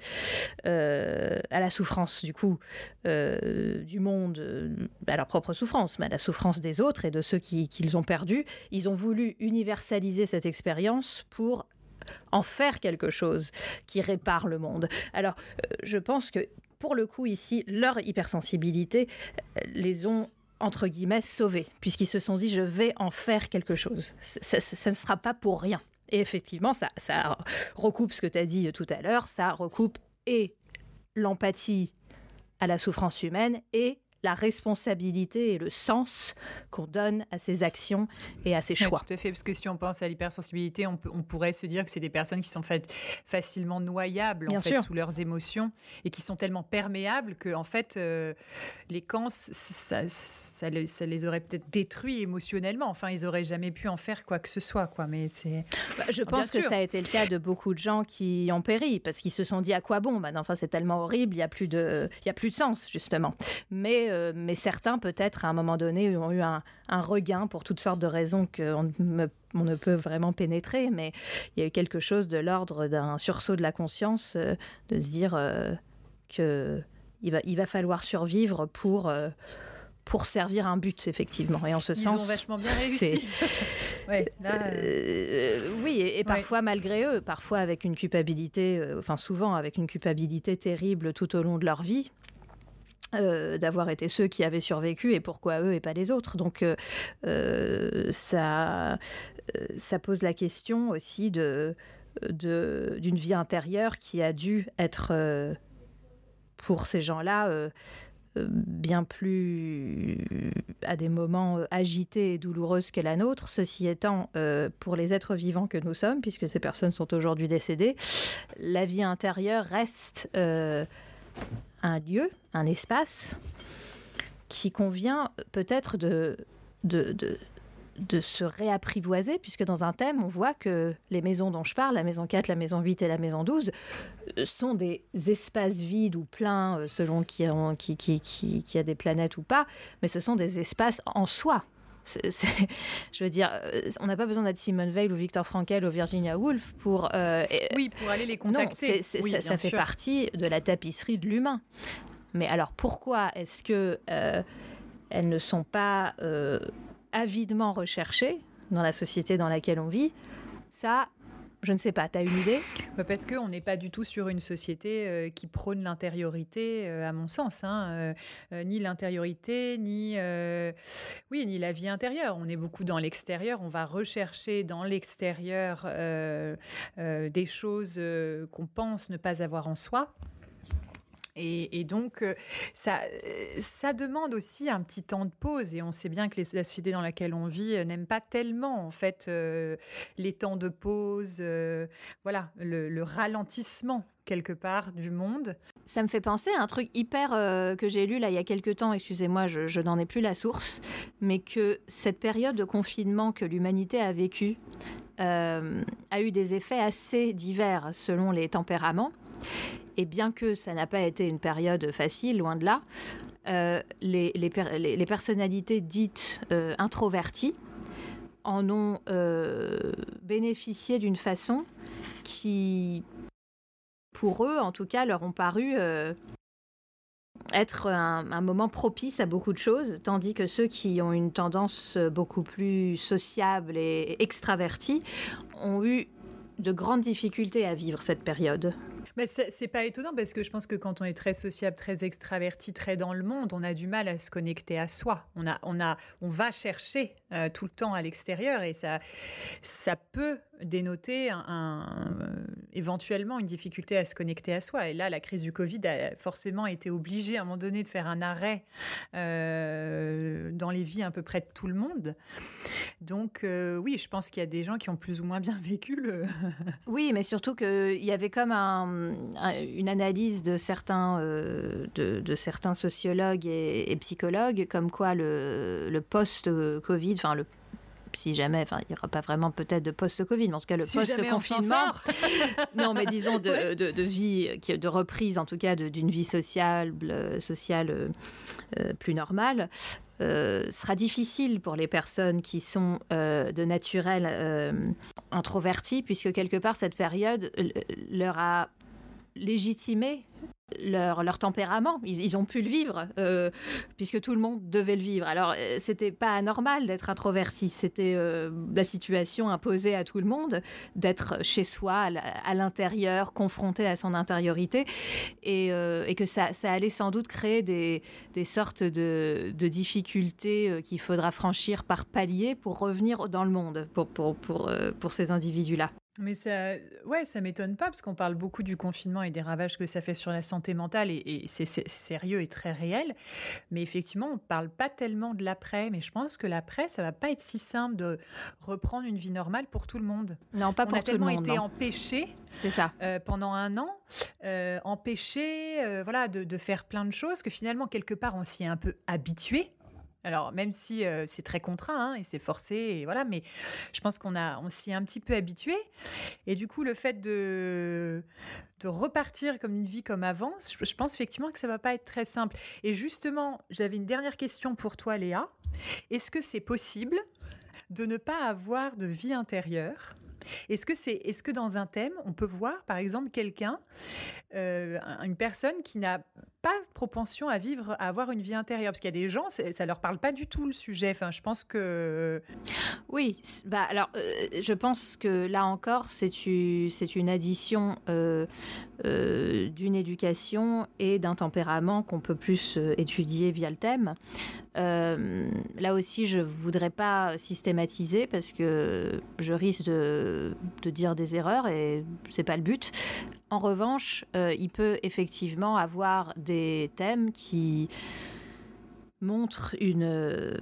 euh, à la souffrance, du coup, euh, du monde, euh, à leur propre souffrance, mais à la souffrance des autres et de ceux qui, qu'ils ont perdus, ils ont voulu universaliser cette expérience pour en faire quelque chose qui répare le monde. Alors, euh, je pense que pour le coup ici, leur hypersensibilité euh, les ont entre guillemets sauvés, puisqu'ils se sont dit je vais en faire quelque chose. Ça, ne sera pas pour rien. Et effectivement, ça, ça recoupe ce que tu as dit tout à l'heure, ça recoupe et l'empathie à la souffrance humaine et la responsabilité et le sens qu'on donne à ses actions et à ses choix. tout à fait, parce que si on pense à l'hypersensibilité, on, on, pourrait se dire que c'est des personnes qui sont faites facilement noyables en fait, sous leurs émotions et qui sont tellement perméables que en fait euh, les camps, ça, ça, les aurait peut-être détruits émotionnellement. Enfin, ils auraient jamais pu en faire quoi que ce soit, quoi. Mais c'est. Bah, je pense que ça a été le cas de beaucoup de gens qui ont péri parce qu'ils se sont dit à quoi bon Maintenant, enfin, c'est tellement horrible, il y a plus de, il y a plus de sens justement. Mais euh, mais certains, peut-être, à un moment donné, ont eu un, regain pour toutes sortes de raisons qu'on ne peut vraiment pénétrer. Mais il y a eu quelque chose de l'ordre d'un sursaut de la conscience, euh, de se dire euh, que il va, il va falloir survivre pour pour servir un but, effectivement. Et en ce sens. Ils ont vachement bien réussi. oui, et, parfois malgré eux, parfois avec une culpabilité, enfin souvent avec une culpabilité terrible tout au long de leur vie. Euh, d'avoir été ceux qui avaient survécu et pourquoi eux et pas les autres. Donc euh, euh, ça, ça pose la question aussi de d'une vie intérieure qui a dû être pour ces gens-là bien plus à des moments agités et douloureuses que la nôtre. Ceci étant, pour les êtres vivants que nous sommes, puisque ces personnes sont aujourd'hui décédées, la vie intérieure reste un lieu, un espace qui convient peut-être de, de, de, se réapprivoiser, puisque dans un thème, on voit que les maisons dont je parle, la maison 4, la maison 8 et la maison 12, euh, sont des espaces vides ou pleins, euh, selon qui, qui, qui, qui, qui a des planètes ou pas, mais ce sont des espaces en soi. je veux dire, euh, on n'a pas besoin d'être Simone Veil ou Victor Frankel ou Virginia Woolf pour. Euh, oui, pour aller les contacter. Non, ça, fait partie de la tapisserie de l'humain. Mais alors pourquoi est-ce que euh, elles ne sont pas avidement recherchées dans la société dans laquelle on vit? Ça, je ne sais pas, tu as une idée? Bah, Parce qu'on n'est pas du tout sur une société euh, qui prône l'intériorité, euh, à mon sens. Hein, euh, ni l'intériorité, ni, oui, ni la vie intérieure. On est beaucoup dans l'extérieur. On va rechercher dans l'extérieur des choses qu'on pense ne pas avoir en soi. Et, donc, euh, ça, ça demande aussi un petit temps de pause. Et on sait bien que la société dans laquelle on vit euh, n'aime pas tellement, en fait, euh, les temps de pause, voilà, le, ralentissement quelque part du monde. Ça me fait penser à un truc hyper que j'ai lu là il y a quelques temps, excusez-moi, je, n'en ai plus la source, mais que cette période de confinement que l'humanité a vécue a eu des effets assez divers selon les tempéraments. Et bien que ça n'a pas été une période facile, loin de là, euh, les, personnalités dites euh, introverties en ont euh, bénéficié d'une façon qui, pour eux en tout cas, leur ont paru être un, moment propice à beaucoup de choses, tandis que ceux qui ont une tendance beaucoup plus sociable et extravertie ont eu de grandes difficultés à vivre cette période. Mais c'est pas étonnant parce que je pense que quand on est très sociable, très extraverti, très dans le monde, on a du mal à se connecter à soi. On, a, on, a, on va chercher euh, tout le temps à l'extérieur et ça, ça peut dénoter euh, éventuellement une difficulté à se connecter à soi. Et là, la crise du Covid a forcément été obligée à un moment donné de faire un arrêt euh, dans les vies à peu près de tout le monde. Donc oui, je pense qu'il y a des gens qui ont plus ou moins bien vécu le... oui, mais surtout qu'il y avait comme un une analyse de certains, de, certains sociologues et, psychologues, comme quoi le post-Covid, enfin le si jamais, enfin, il n'y aura pas vraiment peut-être de post-Covid, mais en tout cas le post-confinement. non, mais disons de, de, vie, de reprise en tout cas d'une vie sociale, sociale euh, plus normale. Euh, sera difficile pour les personnes qui sont de naturel introverties, puisque quelque part cette période leur a légitimer leur, leur tempérament. Ils, ont pu le vivre, euh, puisque tout le monde devait le vivre. Alors, euh, c'était pas anormal d'être introverti. C'était euh, la situation imposée à tout le monde, d'être chez soi, à l'intérieur, confronté à son intériorité. Et, que ça, ça, allait sans doute créer des, des sortes de, de difficultés qu'il faudra franchir par palier pour revenir dans le monde, pour, pour, pour, pour ces individus-là. Mais ça, ouais, ça m'étonne pas parce qu'on parle beaucoup du confinement et des ravages que ça fait sur la santé mentale et, c'est sérieux et très réel. Mais effectivement, on parle pas tellement de l'après. Mais je pense que l'après, ça va pas être si simple de reprendre une vie normale pour tout le monde. Non, pas pour tout le monde. On a tellement été empêchés. C'est ça. Euh, pendant un an, euh, empêchés, euh, voilà, de, de, faire plein de choses que finalement quelque part on s'y est un peu habitué. Alors, même si c'est très contraint hein, et c'est forcé, voilà, mais je pense qu'on on s'y est un petit peu habitué. Et du coup, le fait de, de repartir comme une vie comme avant, je, pense effectivement que ça va pas être très simple. Et justement, j'avais une dernière question pour toi, Léa. Est-ce que c'est possible de ne pas avoir de vie intérieure? Est-ce que c'est, est-ce que dans un thème, on peut voir, par exemple, quelqu'un, une personne qui n'a pas propension à vivre, à avoir une vie intérieure. Parce qu'il y a des gens, ça leur parle pas du tout le sujet. Enfin, je pense que. Oui, bah, alors, euh, je pense que là encore, c'est une addition euh, euh, d'une éducation et d'un tempérament qu'on peut plus étudier via le thème. là aussi, je voudrais pas systématiser parce que je risque de, de dire des erreurs et c'est pas le but. En revanche, il peut effectivement avoir des thèmes qui montrent une,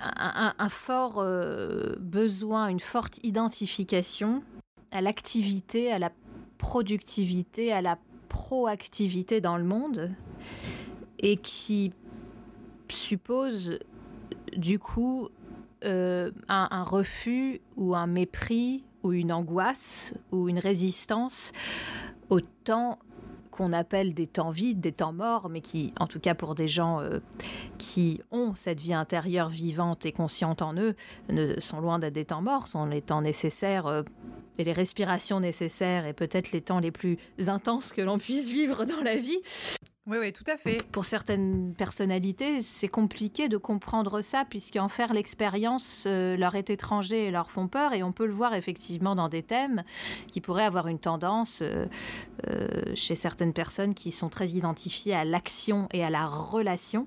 un, fort euh, besoin, une forte identification à l'activité, à la productivité, à la proactivité dans le monde et qui suppose du coup euh, un, refus ou un mépris ou une angoisse ou une résistance au temps qu'on appelle des temps vides, des temps morts, mais qui, en tout cas pour des gens euh, qui ont cette vie intérieure vivante et consciente en eux, ne sont loin d'être des temps morts, sont les temps nécessaires. Euh, et les respirations nécessaires et peut-être les temps les plus intenses que l'on puisse vivre dans la vie. Oui, oui, tout à fait. Pour certaines personnalités, c'est compliqué de comprendre ça, puisqu'en faire l'expérience euh, leur est étranger et leur font peur, et on peut le voir effectivement dans des thèmes qui pourraient avoir une tendance euh, euh, chez certaines personnes qui sont très identifiées à l'action et à la relation.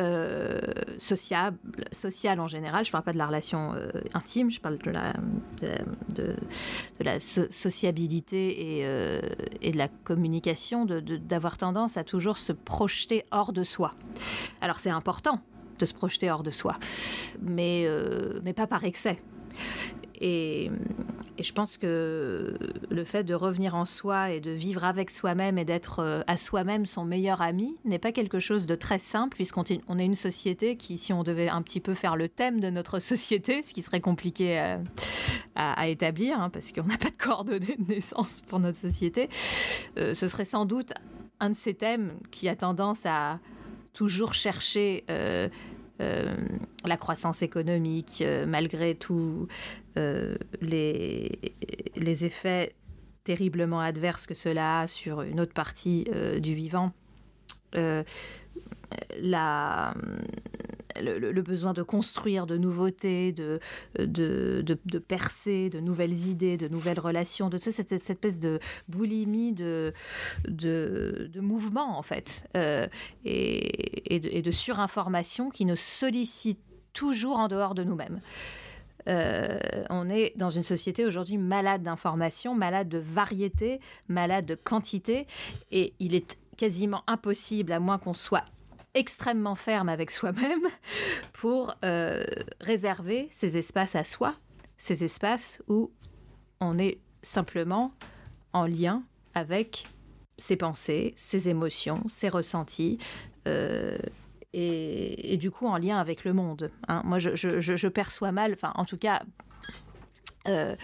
Euh, sociable, sociale en général. Je ne parle pas de la relation euh, intime, je parle de la, sociabilité et, euh, et, de la communication, d'avoir tendance à toujours se projeter hors de soi. Alors c'est important de se projeter hors de soi, mais, mais pas par excès. Et, je pense que le fait de revenir en soi et de vivre avec soi-même et d'être euh, à soi-même son meilleur ami n'est pas quelque chose de très simple puisqu'on est une société qui, si on devait un petit peu faire le thème de notre société, ce qui serait compliqué à, établir hein, parce qu'on n'a pas de coordonnées de naissance pour notre société, euh, ce serait sans doute un de ces thèmes qui a tendance à toujours chercher euh, euh, la croissance économique, euh, malgré tous euh, les, effets terriblement adverses que cela a sur une autre partie du vivant. Le, besoin de construire de nouveautés, de, de, de, percer de nouvelles idées, de nouvelles relations, de cette, cette espèce de boulimie de, de, mouvement, en fait, euh, et, et, de, surinformation qui nous sollicite toujours en dehors de nous-mêmes. Euh, on est dans une société aujourd'hui malade d'information, malade de variété, malade de quantité, et il est quasiment impossible, à moins qu'on soit extrêmement ferme avec soi-même pour euh, réserver ces espaces à soi, ces espaces où on est simplement en lien avec ses pensées, ses émotions, ses ressentis. Euh, et, du coup en lien avec le monde. Hein. Moi, je, je, perçois mal, enfin en tout cas euh,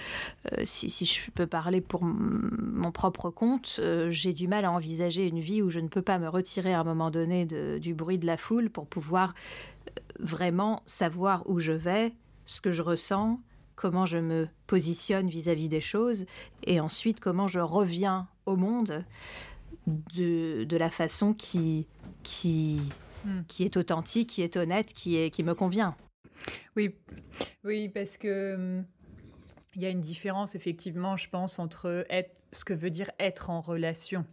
euh, si, je peux parler pour mon propre compte, euh, j'ai du mal à envisager une vie où je ne peux pas me retirer à un moment donné du bruit de la foule pour pouvoir vraiment savoir où je vais, ce que je ressens, comment je me positionne vis-à-vis des choses, et ensuite comment je reviens au monde de, de la façon qui, qui, hmm. qui est authentique, qui est honnête, qui, est, qui me convient. Oui, oui, parce que hum, il y a une différence, effectivement, je pense, entre être, ce que veut dire être en relation.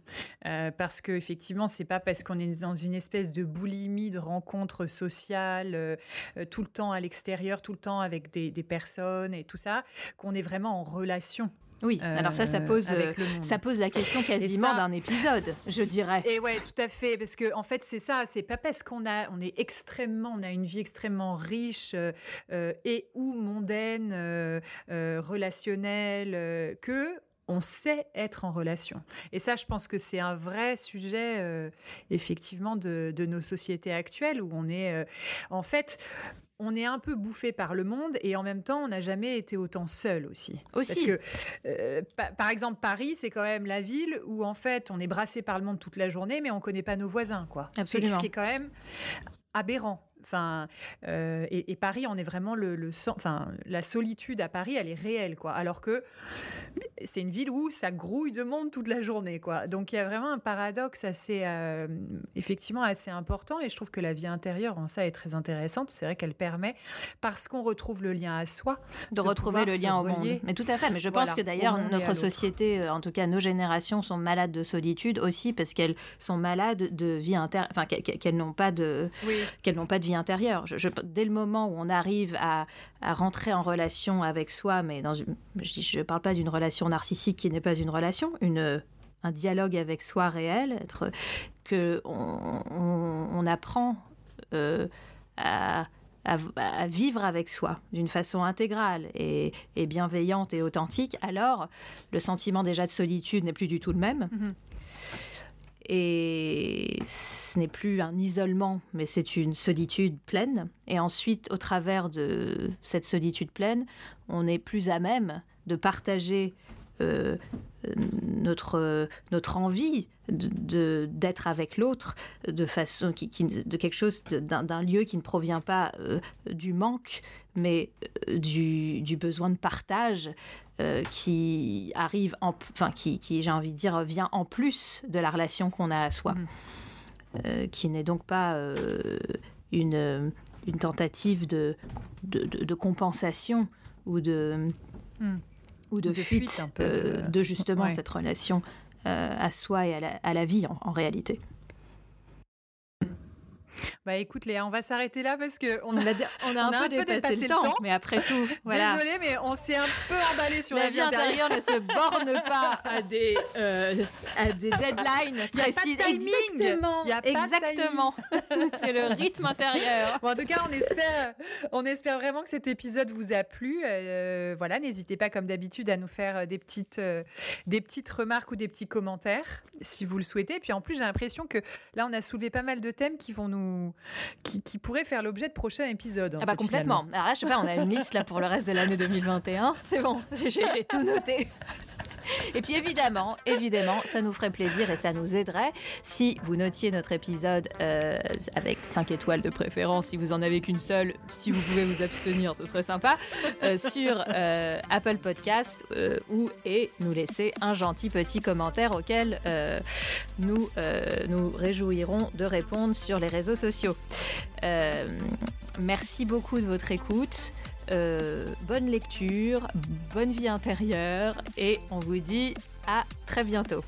Euh, parce que, effectivement, c'est pas parce qu'on est dans une espèce de boulimie de rencontres sociales, euh, euh, tout le temps à l'extérieur, tout le temps avec des, des personnes et tout ça, qu'on est vraiment en relation. Oui, alors ça, ça pose, euh, ça pose la question quasiment d'un épisode, je dirais. Et ouais, tout à fait, parce que en fait, c'est ça, c'est pas parce qu'on a, on est extrêmement, on a une vie extrêmement riche euh, euh, et ou mondaine, relationnelle, que on sait être en relation. Et ça, je pense que c'est un vrai sujet, effectivement, de, de, nos sociétés actuelles où on est, en fait, on est un peu bouffé par le monde et en même temps, on n'a jamais été autant seul aussi. Aussi. Parce que, euh, par exemple, Paris, c'est quand même la ville où en fait, on est brassé par le monde toute la journée, mais on ne connaît pas nos voisins, quoi. Absolument. Ce qui est quand même aberrant. Enfin, euh, et, Paris, on est vraiment le, le enfin, la solitude à Paris, elle est réelle, quoi. Alors que c'est une ville où ça grouille de monde toute la journée, quoi. Donc il y a vraiment un paradoxe assez, euh, effectivement, assez important. Et je trouve que la vie intérieure en ça est très intéressante. C'est vrai qu'elle permet, parce qu'on retrouve le lien à soi, de, retrouver le lien au monde. Mais tout à fait. Mais je pense que d'ailleurs notre société, euh, en tout cas nos générations, sont malades de solitude aussi parce qu'elles sont malades de vie intérieure, enfin qu'elles n'ont pas de, qu'elles n'ont pas de vie intérieure. Je, dès le moment où on arrive à, rentrer en relation avec soi, mais dans une, je ne parle pas d'une relation narcissique qui n'est pas une relation, une, un dialogue avec soi réel, être, que on, apprend euh, à, vivre avec soi d'une façon intégrale et, bienveillante et authentique, alors le sentiment déjà de solitude n'est plus du tout le même. Mm-hmm. Et ce n'est plus un isolement, mais c'est une solitude pleine. Et ensuite, au travers de cette solitude pleine, on est plus à même de partager euh, notre, notre envie de, d'être avec l'autre de façon qui, de quelque chose d'un, lieu qui ne provient pas euh, du manque mais euh, du, du, besoin de partage qui arrive en enfin qui, qui, j'ai envie de dire vient en plus de la relation qu'on a à soi mmh. qui n'est donc pas une, une tentative de, de, de, compensation ou de mmh ou de, fuite, euh, de justement cette relation euh, à soi et à la, vie en réalité. Bah écoute Léa, on va s'arrêter là parce que on a, on a, un, peu, dépassé, le, temps, Mais après tout, voilà. Désolée, mais on s'est un peu emballé sur la, la vie intérieure. ne se borne pas à des, euh, à des deadlines précises. Exactement. Y a exactement. C'est le rythme intérieur. Bon, en tout cas, on espère, on espère vraiment que cet épisode vous a plu. Euh, voilà, n'hésitez pas comme d'habitude à nous faire des petites, euh, des petites remarques ou des petits commentaires si vous le souhaitez. Et puis en plus, j'ai l'impression que là, on a soulevé pas mal de thèmes qui vont nous qui, pourrait faire l'objet de prochains épisodes. ah bah complètement. Alors là, je sais pas, on a une liste là pour le reste de l'année 2021. C'est bon, j'ai tout noté. Et puis évidemment, évidemment, ça nous ferait plaisir et ça nous aiderait si vous notiez notre épisode euh, avec 5 étoiles de préférence, si vous en avez qu'une seule, si vous pouvez vous abstenir, ce serait sympa, euh, sur euh, Apple Podcasts ou et nous laisser un gentil petit commentaire auquel nous nous réjouirons de répondre sur les réseaux sociaux. merci beaucoup de votre écoute. Euh, bonne lecture, bonne vie intérieure et on vous dit à très bientôt.